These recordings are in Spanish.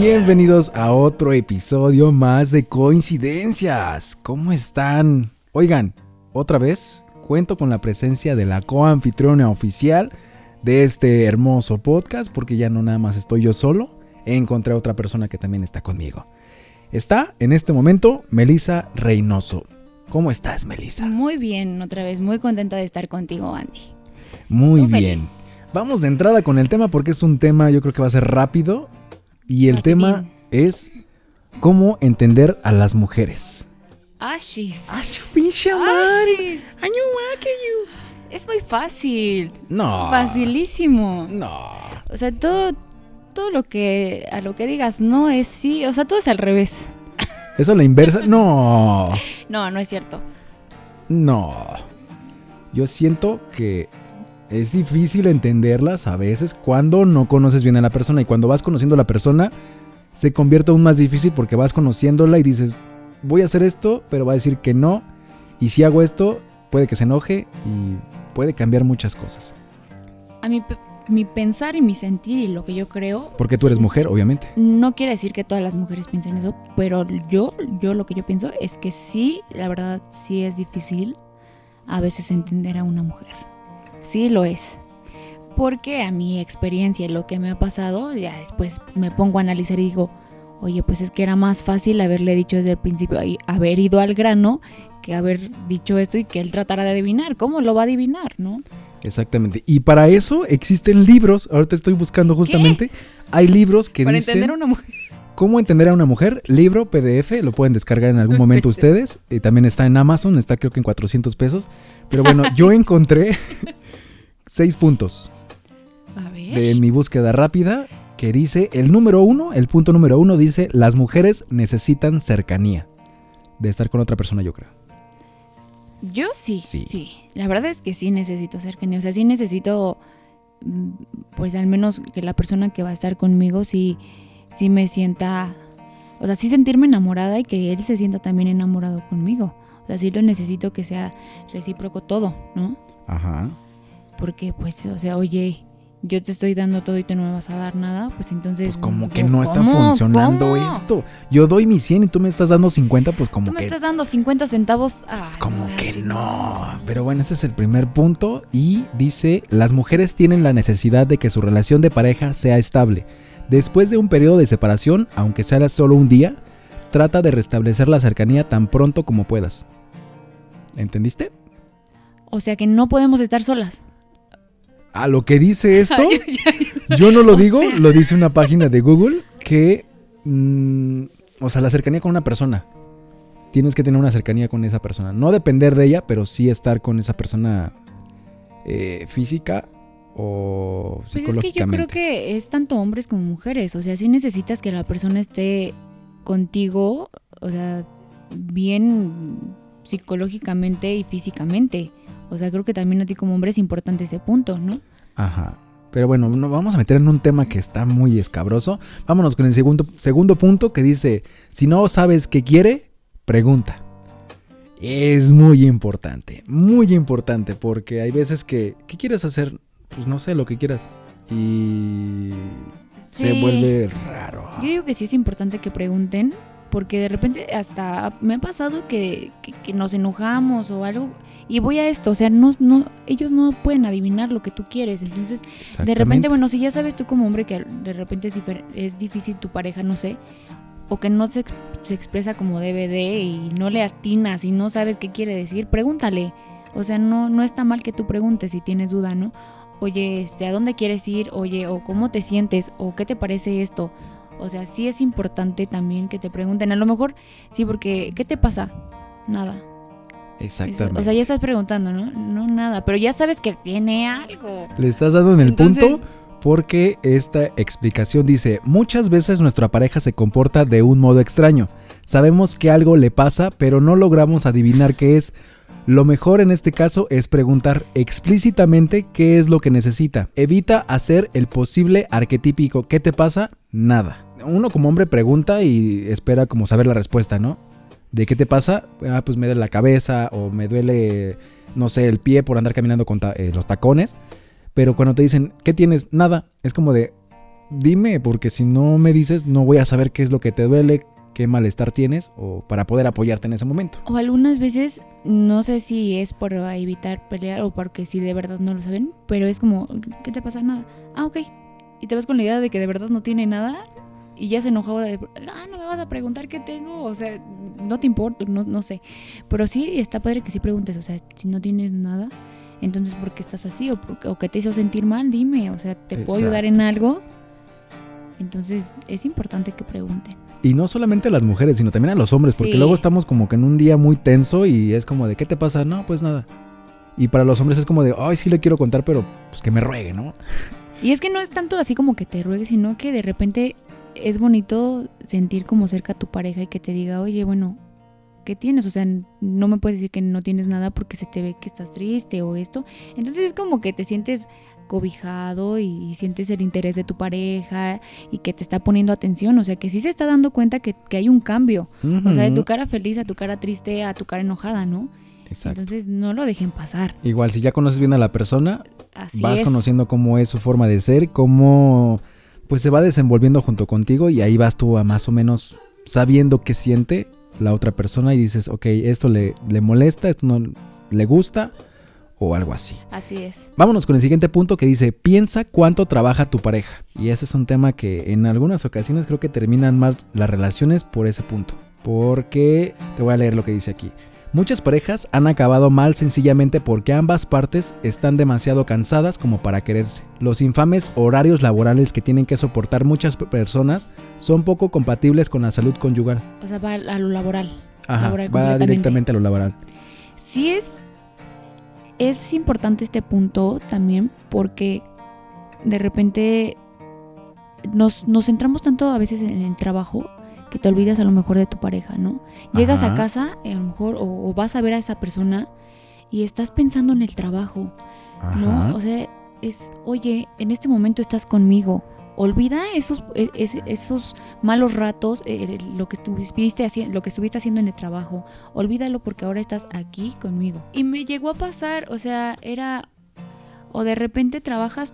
Bienvenidos a otro episodio más de Coincidencias. ¿Cómo están? Oigan, otra vez cuento con la presencia de la coanfitriona oficial de este hermoso podcast porque ya no nada más estoy yo solo, encontré a otra persona que también está conmigo. Está en este momento Melisa Reynoso. ¿Cómo estás, Melisa? Muy bien, otra vez, muy contenta de estar contigo, Andy. Muy Muy bien. feliz. Vamos de entrada con el tema porque es un tema yo creo que va a ser rápido y el tema es cómo entender a las mujeres. Ashis. pinche Ashis. Es muy fácil. No. Facilísimo. No. O sea, todo, todo lo que a lo que digas no es sí. O sea, todo es al revés. ¿Eso a la inversa? No. No, no es cierto. No. Yo siento que es difícil entenderlas a veces cuando no conoces bien a la persona y cuando vas conociendo a la persona se convierte aún más difícil porque vas conociéndola y dices, voy a hacer esto, pero va a decir que no. Y si hago esto, puede que se enoje y puede cambiar muchas cosas. A mi, mi pensar y mi sentir y lo que yo creo Porque tú eres mujer, obviamente. no quiere decir que todas las mujeres piensen eso, pero yo, yo lo que yo pienso es que sí, la verdad, sí es difícil a veces entender a una mujer. Sí lo es. Porque a mi experiencia y lo que me ha pasado, ya después me pongo a analizar y digo, oye, pues es que era más fácil haberle dicho desde el principio, y haber ido al grano, que haber dicho esto y que él tratara de adivinar. ¿Cómo lo va a adivinar, no? Exactamente. Y para eso existen libros. Ahorita estoy buscando justamente. Hay libros que Para dicen entender a una mujer. cómo entender a una mujer. Libro PDF. Lo pueden descargar en algún momento ustedes. Y también está en Amazon. Está creo que en 400 pesos. Pero bueno, yo encontré seis puntos A ver. de mi búsqueda rápida que dice el número uno, el punto número uno dice las mujeres necesitan cercanía. De estar con otra persona, yo creo. Yo sí, Sí. sí, La verdad es que sí necesito cercanía. O sea, sí necesito, mm, pues al menos que la persona que va a estar conmigo sí, sí me sienta, o sea, sí sentirme enamorada y que él se sienta también enamorado conmigo. O sea, sí lo necesito que sea recíproco todo, ¿no? Ajá. Porque, pues, o sea, oye, yo te estoy dando todo y tú no me vas a dar nada, pues entonces... Pues como que no está funcionando ¿Cómo? esto. Yo doy mi 100 y tú me estás dando 50, pues como Tú me que estás dando 50 centavos. Pues Ay, como no, que no. Pero bueno, ese es el primer punto. Y dice, las mujeres tienen la necesidad de que su relación de pareja sea estable. Después de un periodo de separación, aunque sea solo un día, trata de restablecer la cercanía tan pronto como puedas. ¿Entendiste? O sea que no podemos estar solas. A lo que dice esto, yo no lo digo, lo dice una página de Google que... mm, o sea, la cercanía con una persona. Tienes que tener una cercanía con esa persona. No depender de ella, pero sí estar con esa persona eh, física o Pues es que yo creo que es tanto hombres como mujeres. O sea, sí necesitas que la persona esté contigo, o sea, bien psicológicamente y físicamente. O sea, creo que también a ti como hombre es importante ese punto, ¿no? Ajá. Pero bueno, nos vamos a meter en un tema que está muy escabroso. Vámonos con el segundo, segundo punto que dice, si no sabes qué quiere, pregunta. Es muy importante, muy importante, porque hay veces que, ¿qué quieres hacer? Pues no sé, lo que quieras. Y se vuelve raro. Yo digo que sí es importante que pregunten, porque de repente hasta me ha pasado que, que- que nos enojamos o algo. Y voy a esto, o sea, no, no, ellos no pueden adivinar lo que tú quieres. Entonces, De repente, bueno, si ya sabes tú como hombre que de repente es, es difícil tu pareja, no sé, o que no se, se expresa como debe de y no le atinas y no sabes qué quiere decir, pregúntale. O sea, no, no está mal que tú preguntes si tienes duda, ¿no? Oye, este, ¿a dónde quieres ir? Oye, o cómo te sientes, o qué te parece esto. O sea, sí es importante también que te pregunten. A lo mejor, sí, porque, ¿qué te pasa? Nada. Exactamente. o sea, ya estás preguntando, ¿no? No, nada. Pero ya sabes que tiene algo. Le estás dando en el Entonces- punto porque esta explicación dice, muchas veces nuestra pareja se comporta de un modo extraño. Sabemos que algo le pasa, pero no logramos adivinar qué es. Lo mejor en este caso es preguntar explícitamente qué es lo que necesita. Evita hacer el posible arquetípico ¿qué te pasa? Nada. Uno como hombre pregunta y espera como saber la respuesta, ¿no? ¿De qué te pasa? Ah, pues me duele la cabeza o me duele, no sé, el pie por andar caminando con eh, los tacones. Pero cuando te dicen, ¿qué tienes? Nada. Es como de, dime, porque si no me dices, no voy a saber qué es lo que te duele, qué malestar tienes, o para poder apoyarte en ese momento. O algunas veces, no sé si es por evitar pelear o porque si de verdad no lo saben, pero es como, ¿qué te pasa? Nada. Ah, ok. Y te vas con la idea de que de verdad no tiene nada y ya se enojaba de, ah, no me vas a preguntar qué tengo, o sea, no te importa, no, no sé. Pero sí está padre que sí preguntes, o sea, si no tienes nada, entonces ¿por qué estás así? O, o que te hizo sentir mal, dime, o sea, ¿te puedo ayudar en algo? Entonces es importante que pregunten. Y no solamente a las mujeres, sino también a los hombres, porque luego estamos como que en un día muy tenso y es como de, ¿qué te pasa? No, pues nada. Y para los hombres es como de, ay, sí le quiero contar, pero pues que me ruegue, ¿no? Y es que no es tanto así como que te ruegue, sino que de repente es bonito sentir como cerca a tu pareja y que te diga, oye, bueno, ¿qué tienes? O sea, no me puedes decir que no tienes nada porque se te ve que estás triste o esto. Entonces es como que te sientes cobijado y, sientes el interés de tu pareja y que te está poniendo atención. O sea, que sí se está dando cuenta que, hay un cambio. O sea, de tu cara feliz a tu cara triste a tu cara enojada, ¿no? Exacto. Entonces no lo dejen pasar. Igual, si ya conoces bien a la persona, vas conociendo cómo es su forma de ser, cómo pues se va desenvolviendo junto contigo y ahí vas tú a más o menos sabiendo qué siente la otra persona y dices, ok, esto le, le molesta, esto no le gusta o algo así. Así es. Vámonos con el siguiente punto que dice, piensa cuánto trabaja tu pareja. Y ese es un tema que en algunas ocasiones creo que terminan mal las relaciones por ese punto. Porque te voy a leer lo que dice aquí. Muchas parejas han acabado mal sencillamente porque ambas partes están demasiado cansadas como para quererse. Los infames horarios laborales que tienen que soportar muchas personas son poco compatibles con la salud conyugal. O sea, va a lo laboral. Ajá, va directamente a lo laboral. Sí es, es importante este punto también porque de repente nos, nos centramos tanto a veces en el trabajo que te olvidas a lo mejor de tu pareja, ¿no? Llegas a casa, a lo mejor, o, vas a ver a esa persona y estás pensando en el trabajo, ¿no? O sea, es, oye, en este momento estás conmigo. Olvida esos, e, esos malos ratos, eh, lo, que estuviste haciendo, lo que estuviste haciendo en el trabajo. Olvídalo porque ahora estás aquí conmigo. Y me llegó a pasar, o sea, era, o de repente trabajas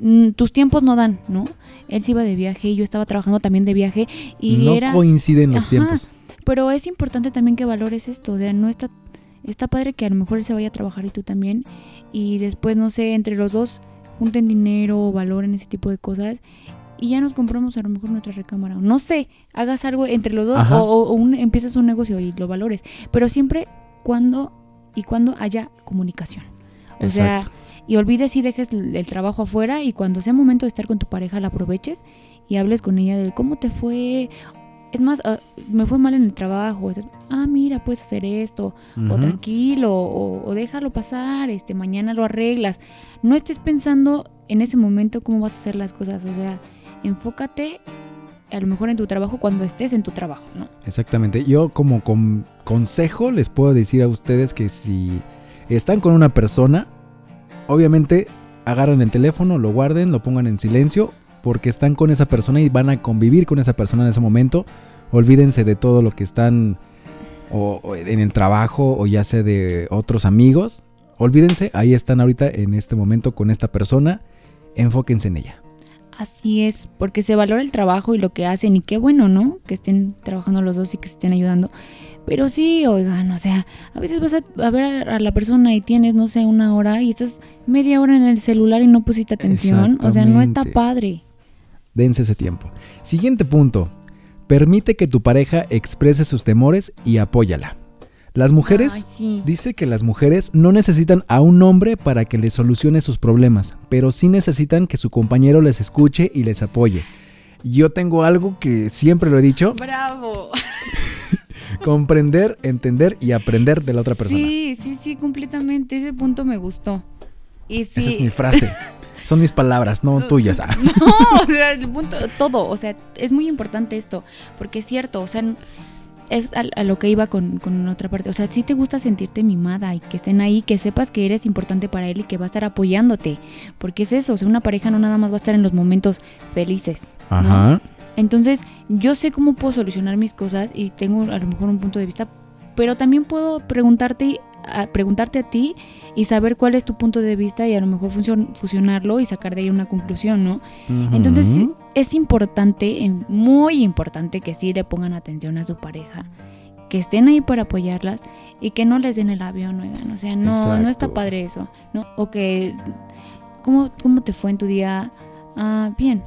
Mm, tus tiempos no dan, ¿no? Él se iba de viaje y yo estaba trabajando también de viaje y no era... coinciden los tiempos. Pero es importante también que valores esto, o sea, no está, está padre que a lo mejor él se vaya a trabajar y tú también y después, no sé, entre los dos junten dinero o valoren ese tipo de cosas y ya nos compramos a lo mejor nuestra recámara. No sé, hagas algo entre los dos o, un, empiezas un negocio y lo valores. Pero siempre cuando y cuando haya comunicación. O sea, y olvides y dejes el, trabajo afuera y cuando sea momento de estar con tu pareja la aproveches y hables con ella de cómo te fue. Es más, ah, me fue mal en el trabajo. ah, mira, puedes hacer esto. O tranquilo, o, déjalo pasar. Este, mañana lo arreglas. No estés pensando en ese momento cómo vas a hacer las cosas. O sea, enfócate a lo mejor en tu trabajo cuando estés en tu trabajo, ¿no? Exactamente. Yo como consejo les puedo decir a ustedes que si están con una persona, obviamente agarran el teléfono, lo guarden, lo pongan en silencio, porque están con esa persona y van a convivir con esa persona en ese momento. Olvídense de todo lo que están o, en el trabajo o ya sea de otros amigos. Olvídense, ahí están ahorita en este momento con esta persona. Enfóquense en ella. Así es, porque se valora el trabajo y lo que hacen y qué bueno, ¿no? Que estén trabajando los dos y que se estén ayudando. Pero sí, oigan, o sea, a veces vas a, ver a la persona y tienes, no sé, una hora y estás media hora en el celular y no pusiste atención. O sea, no está padre. Dense ese tiempo. Siguiente punto. Permite que tu pareja exprese sus temores y apóyala. Las mujeres, dice que las mujeres no necesitan a un hombre para que les solucione sus problemas, pero sí necesitan que su compañero les escuche y les apoye. Yo tengo algo que siempre lo he dicho. Bravo. comprender, entender y aprender de la otra persona. Sí, sí, sí, completamente. Ese punto me gustó. Y Esa es mi frase. Son mis palabras, no tuyas. Ah. No, o sea, el punto, todo, o sea, es muy importante esto, porque es cierto, o sea, es a, lo que iba con, con, otra parte. O sea, si te gusta sentirte mimada y que estén ahí, que sepas que eres importante para él y que va a estar apoyándote. Porque es eso, o sea, una pareja no nada más va a estar en los momentos felices. Ajá. Entonces, yo sé cómo puedo solucionar mis cosas y tengo a lo mejor un punto de vista, pero también puedo preguntarte a, preguntarte a ti y saber cuál es tu punto de vista y a lo mejor fusionarlo y sacar de ahí una conclusión, ¿no? Entonces es importante, em, muy importante que sí le pongan atención a su pareja, que estén ahí para apoyarlas y que no les den el avión, oigan, o sea, no, no está padre eso, ¿no? O que, ¿cómo, ¿cómo te fue en tu día? Ah, bien.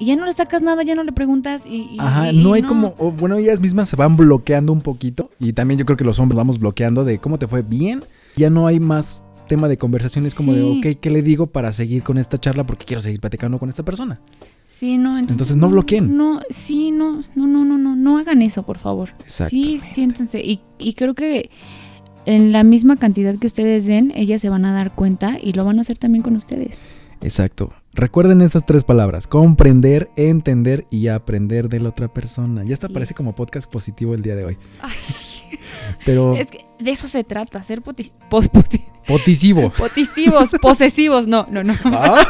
Y ya no le sacas nada, ya no le preguntas y... y- Ajá, y- no hay como, bueno, ellas mismas se van bloqueando un poquito y también yo creo que los hombres vamos bloqueando de cómo te fue bien, ya no hay más tema de conversaciones como de, ok, ¿qué le digo para seguir con esta charla porque quiero seguir platicando con esta persona? Sí, no, entonces, Entonces, no bloqueen. No, sí, no, no, no, no, no, no hagan eso, por favor. Exacto. Sí, siéntense. Y, y creo que en la misma cantidad que ustedes den, ellas se van a dar cuenta y lo van a hacer también con ustedes. Exacto. Recuerden estas tres palabras, comprender, entender y aprender de la otra persona. Ya hasta Así parece como podcast positivo el día de hoy. Ay, Pero es que de eso se trata, ser potis- pos- poti- potisivo. potisivos, posesivos. No, no, no. Ah,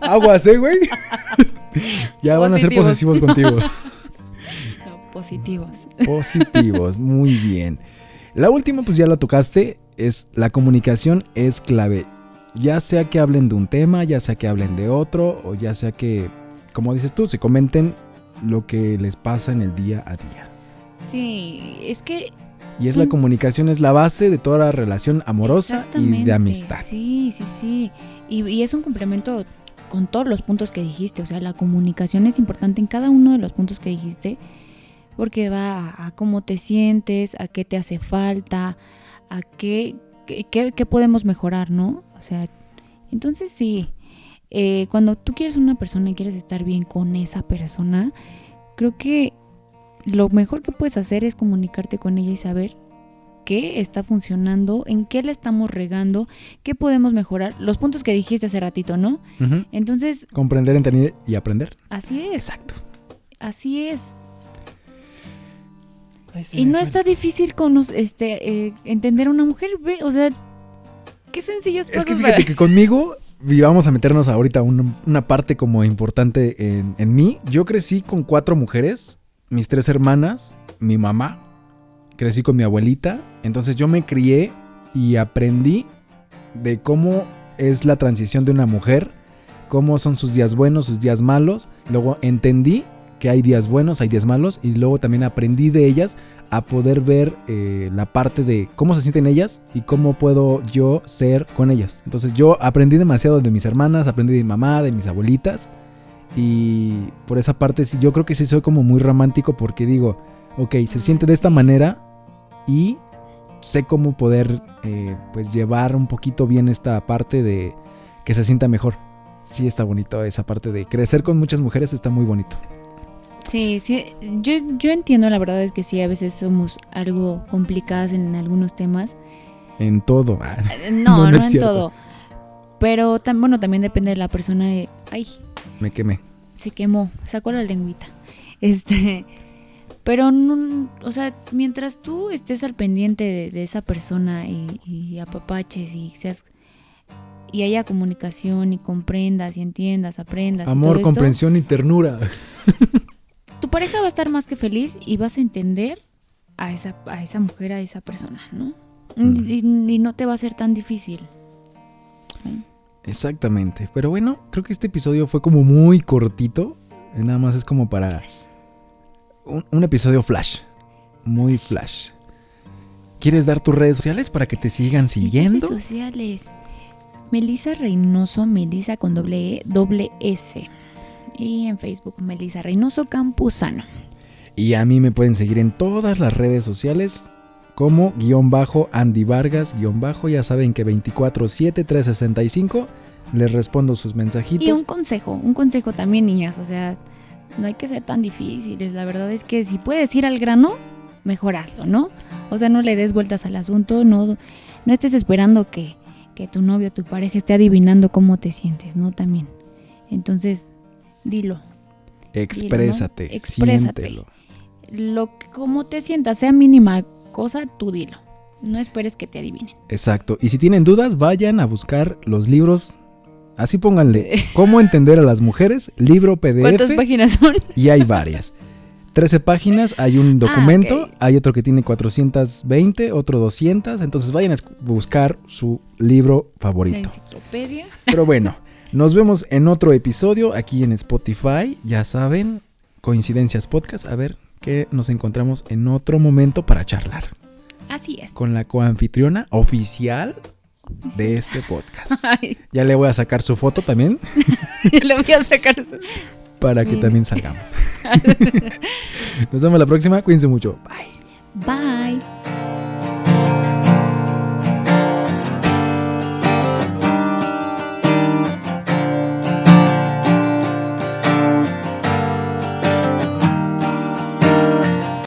Aguas, ¿eh, güey? ya van a ser posesivos contigo. No, positivos. Positivos, muy bien. La última, pues ya la tocaste, es la comunicación es clave. Ya sea que hablen de un tema, ya sea que hablen de otro, o ya sea que, como dices tú, se comenten lo que les pasa en el día a día. Sí, es que Y es Son- la comunicación, es la base de toda la relación amorosa y de amistad. Sí, sí, sí. Y, y es un complemento con todos los puntos que dijiste. O sea, la comunicación es importante en cada uno de los puntos que dijiste. Porque va a, a cómo te sientes, a qué te hace falta, a qué- qué podemos mejorar, ¿no? O sea, entonces sí. eh, cuando tú quieres una persona y quieres estar bien con esa persona, creo que lo mejor que puedes hacer es comunicarte con ella y saber qué está funcionando, en qué le estamos regando, qué podemos mejorar, los puntos que dijiste hace ratito, ¿no? Entonces, Comprender, entender y aprender. así es, Exacto. así es. Y no está difícil cono- este, eh, entender a una mujer, o sea, qué sencillos Es que fíjate para- que conmigo, y vamos a meternos ahorita una, una parte como importante en, en mí. Yo crecí con cuatro mujeres, mis tres hermanas, mi mamá, crecí con mi abuelita, entonces yo me crié y aprendí de cómo es la transición de una mujer, cómo son sus días buenos, sus días malos. Luego entendí que hay días buenos, hay días malos, y luego también aprendí de ellas a poder ver eh, la parte de cómo se sienten ellas y cómo puedo yo ser con ellas. Entonces yo aprendí demasiado de mis hermanas, aprendí de mi mamá, de mis abuelitas. Y por esa parte yo creo que sí soy como muy romántico porque digo, ok, se siente de esta manera y sé cómo poder eh, pues llevar un poquito bien esta parte de que se sienta mejor. Sí está bonito esa parte de crecer con muchas mujeres, está muy bonito. Sí, sí, yo, yo entiendo, la verdad es que sí, a veces somos algo complicadas en algunos temas. En todo. Eh, No, No, no en cierto. todo. Pero bueno, también depende de la persona. de- Ay, me quemé. se quemó, sacó la lengüita. Este, pero no, o sea, mientras tú estés al pendiente de, de esa persona y, y apapaches y seas y haya comunicación y comprendas y entiendas, aprendas. y todo Amor, esto, comprensión y ternura. Tu pareja va a estar más que feliz y vas a entender a esa, a esa mujer, a esa persona, ¿no? Mm. Y, y no te va a ser tan difícil. ¿sí? Exactamente. Pero bueno, creo que este episodio fue como muy cortito. Eh, Nada más es como para un, un episodio flash. Muy flash. ¿Quieres dar tus redes sociales para que te sigan siguiendo? redes sociales. Melisa Reynoso, Melisa con doble E, doble S. Y en Facebook, Melisa Reynoso Campuzano. Y a mí me pueden seguir en todas las redes sociales como guion bajo Andy Vargas guion bajo. Ya saben que 24-7-365 les respondo sus mensajitos. Y un consejo, un consejo también, niñas. O sea, no hay que ser tan difíciles. La verdad es que si puedes ir al grano, mejor hazlo, ¿no? O sea, no le des vueltas al asunto, no, no estés esperando que, que tu novio, tu pareja esté adivinando cómo te sientes, ¿no? También. Entonces, dilo. Exprésate, Dilo, ¿no? Exprésate. siéntelo. Lo que, como te sientas, sea mínima cosa, tú dilo. No esperes que te adivinen. Exacto. Y si tienen dudas, vayan a buscar los libros. Así pónganle, ¿cómo entender a las mujeres? Libro ¿Cuántas PDF. páginas son? Y hay varias. 13 páginas, hay un documento, Ah, ok. hay otro que tiene 420, otro 200, entonces vayan a buscar su libro La favorito. enciclopedia. Pero bueno, nos vemos en otro episodio aquí en Spotify, ya saben, Coincidencias Podcast, a ver que nos encontramos en otro momento para charlar Así es. con la coanfitriona oficial de este podcast. Ay, Ya le voy a sacar su foto también le voy a sacar eso. para que Mira. también salgamos. Nos vemos la próxima, cuídense mucho. Bye. Bye.